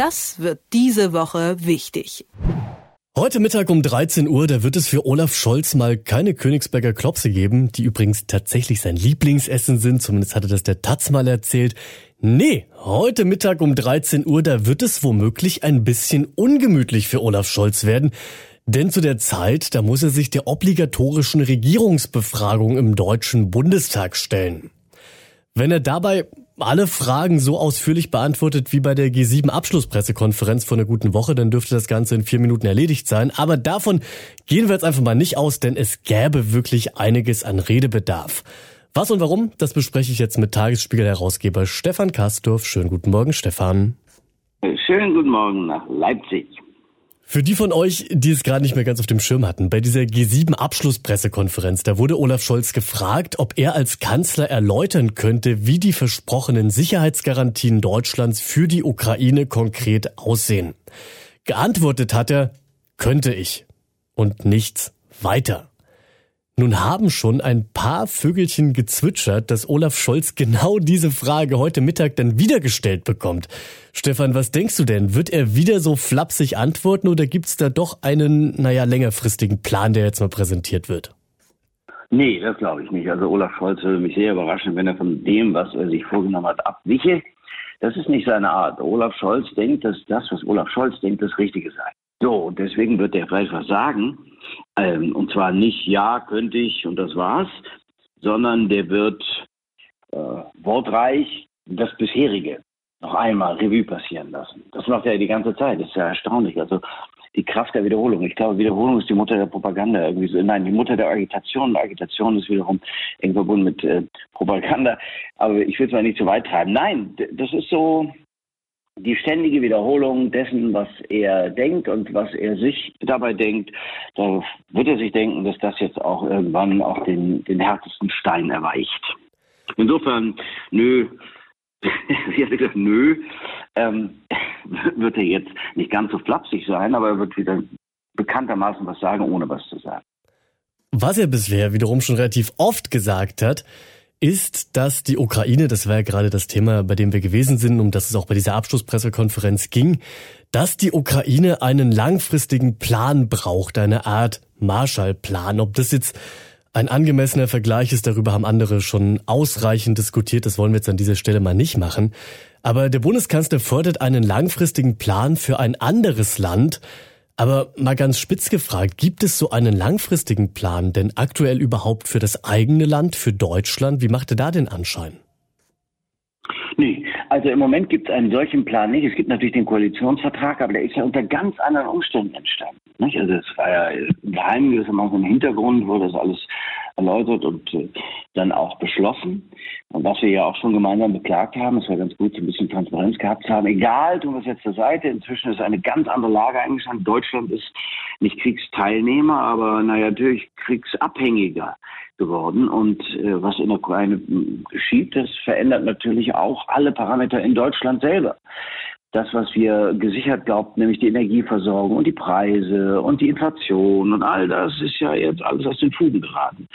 Das wird diese Woche wichtig. Heute Mittag um 13 Uhr, da wird es für Olaf Scholz mal keine Königsberger Klopse geben, die übrigens tatsächlich sein Lieblingsessen sind, zumindest hatte das der Taz mal erzählt. Nee, heute Mittag um 13 Uhr, da wird es womöglich ein bisschen ungemütlich für Olaf Scholz werden. Denn zu der Zeit, da muss er sich der obligatorischen Regierungsbefragung im Deutschen Bundestag stellen. Wenn er dabei alle Fragen so ausführlich beantwortet wie bei der G7 Abschlusspressekonferenz vor einer guten Woche, dann dürfte das Ganze in vier Minuten erledigt sein. Aber davon gehen wir jetzt einfach mal nicht aus, denn es gäbe wirklich einiges an Redebedarf. Was und warum, das bespreche ich jetzt mit Tagesspiegel-Herausgeber Stefan Kastorf. Schönen guten Morgen, Stefan. Schönen guten Morgen nach Leipzig. Für die von euch, die es gerade nicht mehr ganz auf dem Schirm hatten, bei dieser G7-Abschlusspressekonferenz, da wurde Olaf Scholz gefragt, ob er als Kanzler erläutern könnte, wie die versprochenen Sicherheitsgarantien Deutschlands für die Ukraine konkret aussehen. Geantwortet hat er, könnte ich. Und nichts weiter. Nun haben schon ein paar Vögelchen gezwitschert, dass Olaf Scholz genau diese Frage heute Mittag dann wieder gestellt bekommt. Stefan, was denkst du denn? Wird er wieder so flapsig antworten oder gibt's da doch einen, naja, längerfristigen Plan, der jetzt mal präsentiert wird? Nee, das glaube ich nicht. Also Olaf Scholz würde mich sehr überraschen, wenn er von dem, was er sich vorgenommen hat, abwiche. Das ist nicht seine Art. Olaf Scholz denkt, dass das, was Olaf Scholz denkt, das Richtige sei. So, und deswegen wird er vielleicht was sagen. Ähm, und zwar nicht ja, könnte ich und das war's, sondern der wird äh, wortreich das bisherige noch einmal Revue passieren lassen. Das macht er die ganze Zeit. Das ist ja erstaunlich. Also die Kraft der Wiederholung. Ich glaube, Wiederholung ist die Mutter der Propaganda. Irgendwie so. Nein, die Mutter der Agitation. Agitation ist wiederum eng verbunden mit äh, Propaganda. Aber ich will es mal nicht zu weit treiben. Nein, das ist so, die ständige Wiederholung dessen, was er denkt und was er sich dabei denkt, da wird er sich denken, dass das jetzt auch irgendwann auch den, den härtesten Stein erweicht. Insofern, nö, sie hat gesagt, nö, ähm, wird er jetzt nicht ganz so flapsig sein, aber er wird wieder bekanntermaßen was sagen, ohne was zu sagen. Was er bisher wiederum schon relativ oft gesagt hat, ist, dass die Ukraine, das war ja gerade das Thema, bei dem wir gewesen sind, um das es auch bei dieser Abschlusspressekonferenz ging, dass die Ukraine einen langfristigen Plan braucht, eine Art Marshallplan. Ob das jetzt ein angemessener Vergleich ist, darüber haben andere schon ausreichend diskutiert, das wollen wir jetzt an dieser Stelle mal nicht machen. Aber der Bundeskanzler fordert einen langfristigen Plan für ein anderes Land, aber mal ganz spitz gefragt, gibt es so einen langfristigen Plan denn aktuell überhaupt für das eigene Land, für Deutschland? Wie macht er da den Anschein? Nee, also im Moment gibt es einen solchen Plan nicht. Es gibt natürlich den Koalitionsvertrag, aber der ist ja unter ganz anderen Umständen entstanden. Nicht? Also es war ja geheim gewissermaßen im Hintergrund, wurde das alles erläutert und äh, dann auch beschlossen. Und was wir ja auch schon gemeinsam beklagt haben, es war ganz gut, so ein bisschen Transparenz gehabt zu haben. Egal, tun wir es jetzt zur Seite. Inzwischen ist eine ganz andere Lage eingestanden. Deutschland ist nicht Kriegsteilnehmer, aber naja, natürlich kriegsabhängiger geworden. Und äh, was in der Ukraine geschieht, das verändert natürlich auch alle Parameter in Deutschland selber das, was wir gesichert glaubt, nämlich die Energieversorgung und die Preise und die Inflation und all das ist ja jetzt alles aus den Fugen geraten.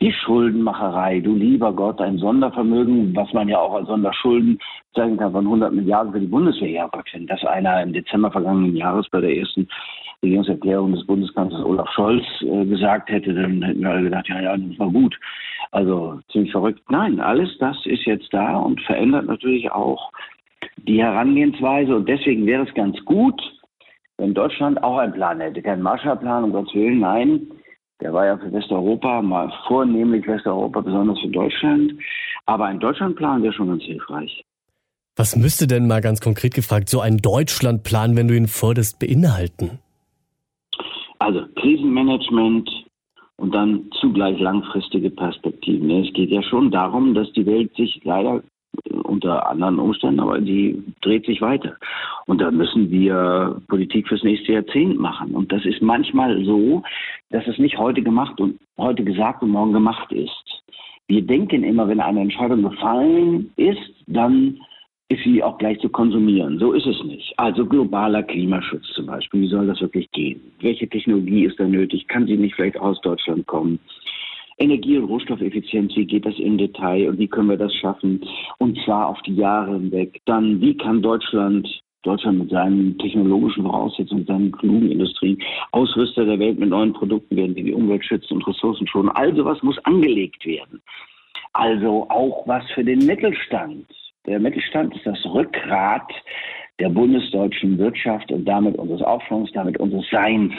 Die Schuldenmacherei, du lieber Gott, ein Sondervermögen, was man ja auch als Sonderschulden zeigen kann von 100 Milliarden für die Bundeswehr. Ja Gott, wenn das einer im Dezember vergangenen Jahres bei der ersten Regierungserklärung des Bundeskanzlers Olaf Scholz äh, gesagt hätte, dann hätten wir alle gedacht, ja, ja, das war gut. Also ziemlich verrückt. Nein, alles das ist jetzt da und verändert natürlich auch die Herangehensweise. Und deswegen wäre es ganz gut, wenn Deutschland auch einen Plan hätte. Kein Marshallplan, um Gottes Willen, nein. Der war ja für Westeuropa, mal vornehmlich Westeuropa, besonders für Deutschland. Aber ein Deutschlandplan wäre schon ganz hilfreich. Was müsste denn mal ganz konkret gefragt so ein Deutschlandplan, wenn du ihn forderst, beinhalten? Also Krisenmanagement und dann zugleich langfristige Perspektiven. Es geht ja schon darum, dass die Welt sich leider unter anderen Umständen, aber die dreht sich weiter. Und da müssen wir Politik fürs nächste Jahrzehnt machen. Und das ist manchmal so, dass es nicht heute gemacht und heute gesagt und morgen gemacht ist. Wir denken immer, wenn eine Entscheidung gefallen ist, dann ist sie auch gleich zu konsumieren. So ist es nicht. Also globaler Klimaschutz zum Beispiel. Wie soll das wirklich gehen? Welche Technologie ist da nötig? Kann sie nicht vielleicht aus Deutschland kommen? Energie- und Rohstoffeffizienz, wie geht das im Detail und wie können wir das schaffen? Und zwar auf die Jahre hinweg. Dann, wie kann Deutschland Deutschland mit seinen technologischen Voraussetzungen, seinen klugen Industrien, Ausrüster der Welt mit neuen Produkten werden, die die Umwelt schützen und Ressourcen schonen. All sowas muss angelegt werden. Also auch was für den Mittelstand. Der Mittelstand ist das Rückgrat der bundesdeutschen Wirtschaft und damit unseres Aufschwungs, damit unseres Seins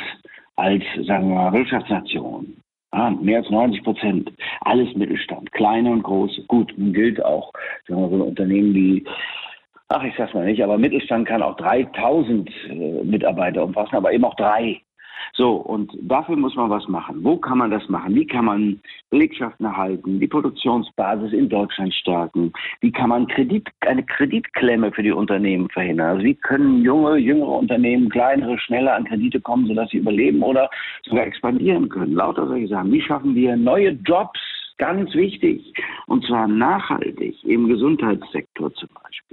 als, sagen wir mal, Wirtschaftsnation. Ja, mehr als 90 Prozent. Alles Mittelstand, kleine und große. Gut, gilt auch, sagen wir, so Unternehmen, die ach, ich sag's mal nicht, aber Mittelstand kann auch 3000 äh, Mitarbeiter umfassen, aber eben auch drei. So, und dafür muss man was machen. Wo kann man das machen? Wie kann man Belegschaften erhalten, die Produktionsbasis in Deutschland stärken? Wie kann man Kredit, eine Kreditklemme für die Unternehmen verhindern? Also wie können junge, jüngere Unternehmen, kleinere, schneller an Kredite kommen, sodass sie überleben oder sogar expandieren können? Lauter solche Sachen. Wie schaffen wir neue Jobs? Ganz wichtig. Und zwar nachhaltig im Gesundheitssektor zum Beispiel.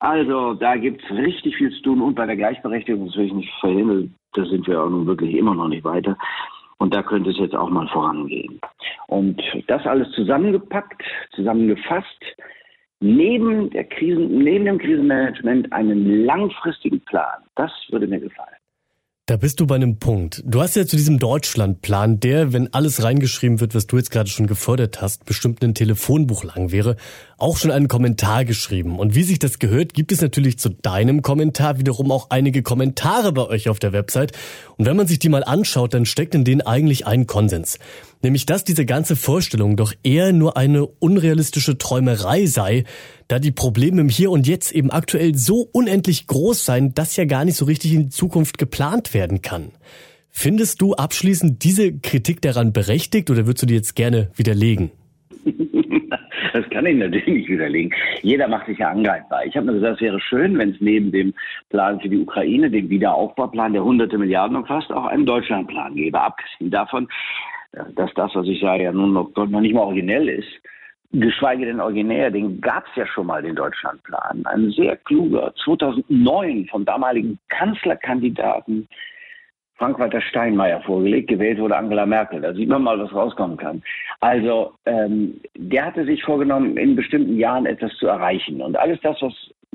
Also da gibt es richtig viel zu tun und bei der Gleichberechtigung, das will ich nicht verhindern, da sind wir auch nun wirklich immer noch nicht weiter. Und da könnte es jetzt auch mal vorangehen. Und das alles zusammengepackt, zusammengefasst, neben, der Krisen, neben dem Krisenmanagement einen langfristigen Plan. Das würde mir gefallen. Da bist du bei einem Punkt. Du hast ja zu diesem Deutschlandplan, der, wenn alles reingeschrieben wird, was du jetzt gerade schon gefordert hast, bestimmt ein Telefonbuch lang wäre, auch schon einen Kommentar geschrieben. Und wie sich das gehört, gibt es natürlich zu deinem Kommentar wiederum auch einige Kommentare bei euch auf der Website. Und wenn man sich die mal anschaut, dann steckt in denen eigentlich ein Konsens. Nämlich, dass diese ganze Vorstellung doch eher nur eine unrealistische Träumerei sei, da die Probleme im Hier und Jetzt eben aktuell so unendlich groß seien, dass ja gar nicht so richtig in die Zukunft geplant werden kann. Findest du abschließend diese Kritik daran berechtigt oder würdest du die jetzt gerne widerlegen? Das kann ich natürlich nicht widerlegen. Jeder macht sich ja angreifbar. Ich habe mir gesagt, es wäre schön, wenn es neben dem Plan für die Ukraine, dem Wiederaufbauplan, der hunderte Milliarden umfasst, auch einen Deutschlandplan gäbe. Abgesehen davon, dass das, was ich sage, ja nun noch, noch nicht mal originell ist, geschweige denn originär, den gab es ja schon mal, den Deutschlandplan. Ein sehr kluger, 2009 vom damaligen Kanzlerkandidaten Frank-Walter Steinmeier vorgelegt, gewählt wurde Angela Merkel. Da sieht man mal, was rauskommen kann. Also ähm, der hatte sich vorgenommen, in bestimmten Jahren etwas zu erreichen. Und alles das, was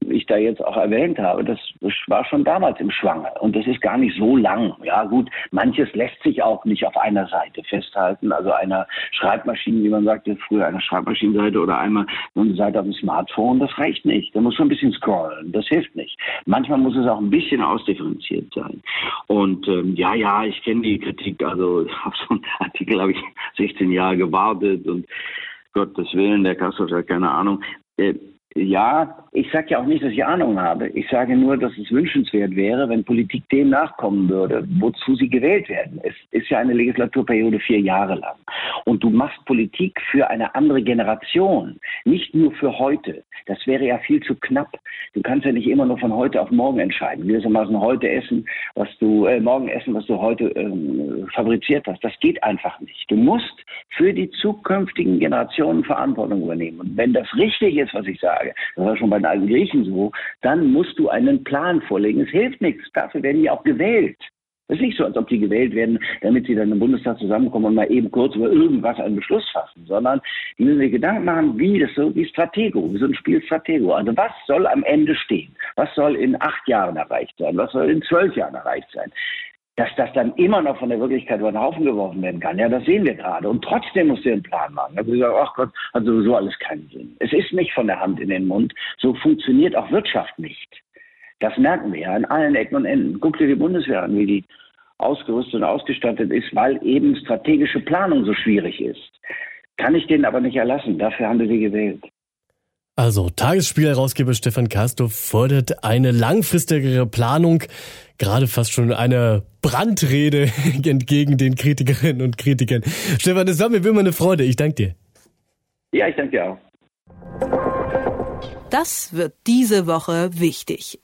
ich da jetzt auch erwähnt habe, das war schon damals im Schwange. Und das ist gar nicht so lang. Ja, gut, manches lässt sich auch nicht auf einer Seite festhalten. Also einer Schreibmaschine, wie man sagte, früher eine Schreibmaschinenseite oder einmal eine Seite auf dem Smartphone, das reicht nicht. Da muss man ein bisschen scrollen. Das hilft nicht. Manchmal muss es auch ein bisschen ausdifferenziert sein. Und ähm, ja, ja, ich kenne die Kritik. Also auf so einen Artikel habe ich 16 Jahre gewartet und Gottes Willen, der Kastor hat keine Ahnung. Äh, ja, ich sage ja auch nicht, dass ich Ahnung habe. Ich sage nur, dass es wünschenswert wäre, wenn Politik dem nachkommen würde, wozu sie gewählt werden. Es ist ja eine Legislaturperiode vier Jahre lang. Und du machst Politik für eine andere Generation, nicht nur für heute. Das wäre ja viel zu knapp. Du kannst ja nicht immer nur von heute auf morgen entscheiden. Gewissermaßen heute essen, was du äh, morgen essen, was du heute ähm, fabriziert hast. Das geht einfach nicht. Du musst für die zukünftigen Generationen Verantwortung übernehmen. Und wenn das richtig ist, was ich sage, das war schon bei den alten Griechen so, dann musst du einen Plan vorlegen. Es hilft nichts. Dafür werden die auch gewählt. Es ist nicht so, als ob die gewählt werden, damit sie dann im Bundestag zusammenkommen und mal eben kurz über irgendwas einen Beschluss fassen, sondern die müssen sich Gedanken machen, wie das so, wie Stratego, wie so ein Spiel Stratego. Also was soll am Ende stehen? Was soll in acht Jahren erreicht sein? Was soll in zwölf Jahren erreicht sein? Dass das dann immer noch von der Wirklichkeit über den Haufen geworfen werden kann, ja, das sehen wir gerade. Und trotzdem muss der einen Plan machen. Also ich sage, ach Gott, hat sowieso alles keinen Sinn. Es ist nicht von der Hand in den Mund. So funktioniert auch Wirtschaft nicht. Das merken wir ja an allen Ecken und Enden. Guck dir die Bundeswehr an, wie die ausgerüstet und ausgestattet ist, weil eben strategische Planung so schwierig ist. Kann ich denen aber nicht erlassen. Dafür haben wir sie gewählt. Also, Tagesspielherausgeber Stefan Kastorf fordert eine langfristigere Planung, gerade fast schon eine Brandrede entgegen den Kritikerinnen und Kritikern. Stefan, das war mir immer eine Freude. Ich danke dir. Ja, ich danke dir auch. Das wird diese Woche wichtig.